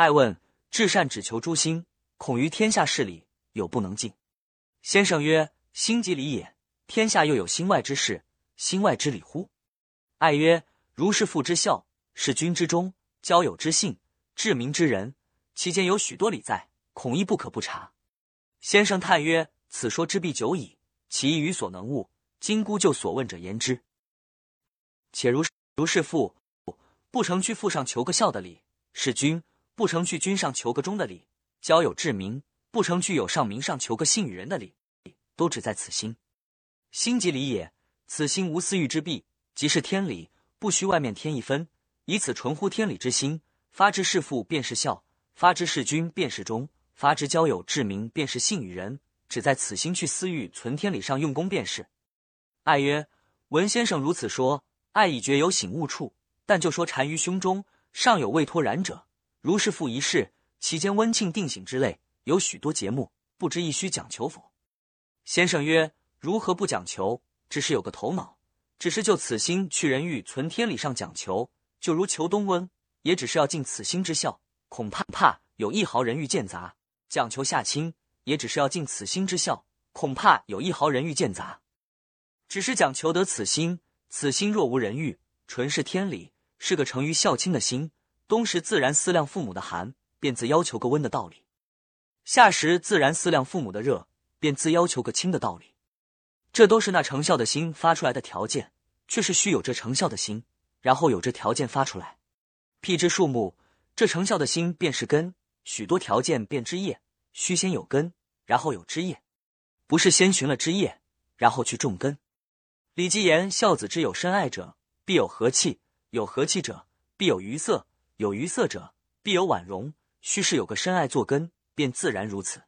爱问：至善只求诸心，恐于天下事理有不能尽。先生曰：心即理也。天下又有心外之事，心外之理乎？爱曰：如是父之孝，是君之忠，交友之信，治民之仁，其间有许多理在，恐亦不可不察。先生叹曰：此说之必久矣，其意于所能悟。今姑就所问者言之。且如如是父，不成去父上求个孝的理；是君，不成去君上求个忠的理；交友至明，不成去友上民上求个信与人的理，都只在此心。心即理也，此心无私欲之弊，即是天理，不需外面添一分。以此纯乎天理之心，发之事父便是孝，发之事君便是忠，发之交友至明便是信与人。只在此心去私欲，存天理上用功便是。爱曰：闻先生如此说，爱已觉有醒悟处，但就说缠于胸中，尚有未脱然者。如是复一事，其间温庆定醒之类，有许多节目，不知亦须讲求否？先生曰。如何不讲求？只是有个头脑，只是就此心去人欲存天理上讲求，就如求冬温，也只是要尽此心之效。恐怕怕有一毫人欲见杂，讲求下清，也只是要尽此心之效。恐怕有一毫人欲见杂，只是讲求得此心。此心若无人欲，纯是天理，是个成于孝亲的心。冬时自然思量父母的寒，便自要求个温的道理；夏时自然思量父母的热，便自要求个清的道理。这都是那成效的心发出来的条件，却是需有这成效的心，然后有这条件发出来。辟之树木，这成效的心便是根，许多条件变枝叶，须先有根，然后有枝叶，不是先寻了枝叶，然后去种根。李继言：孝子之有深爱者，必有和气；有和气者，必有余色；有余色者，必有婉容。须是有个深爱作根，便自然如此。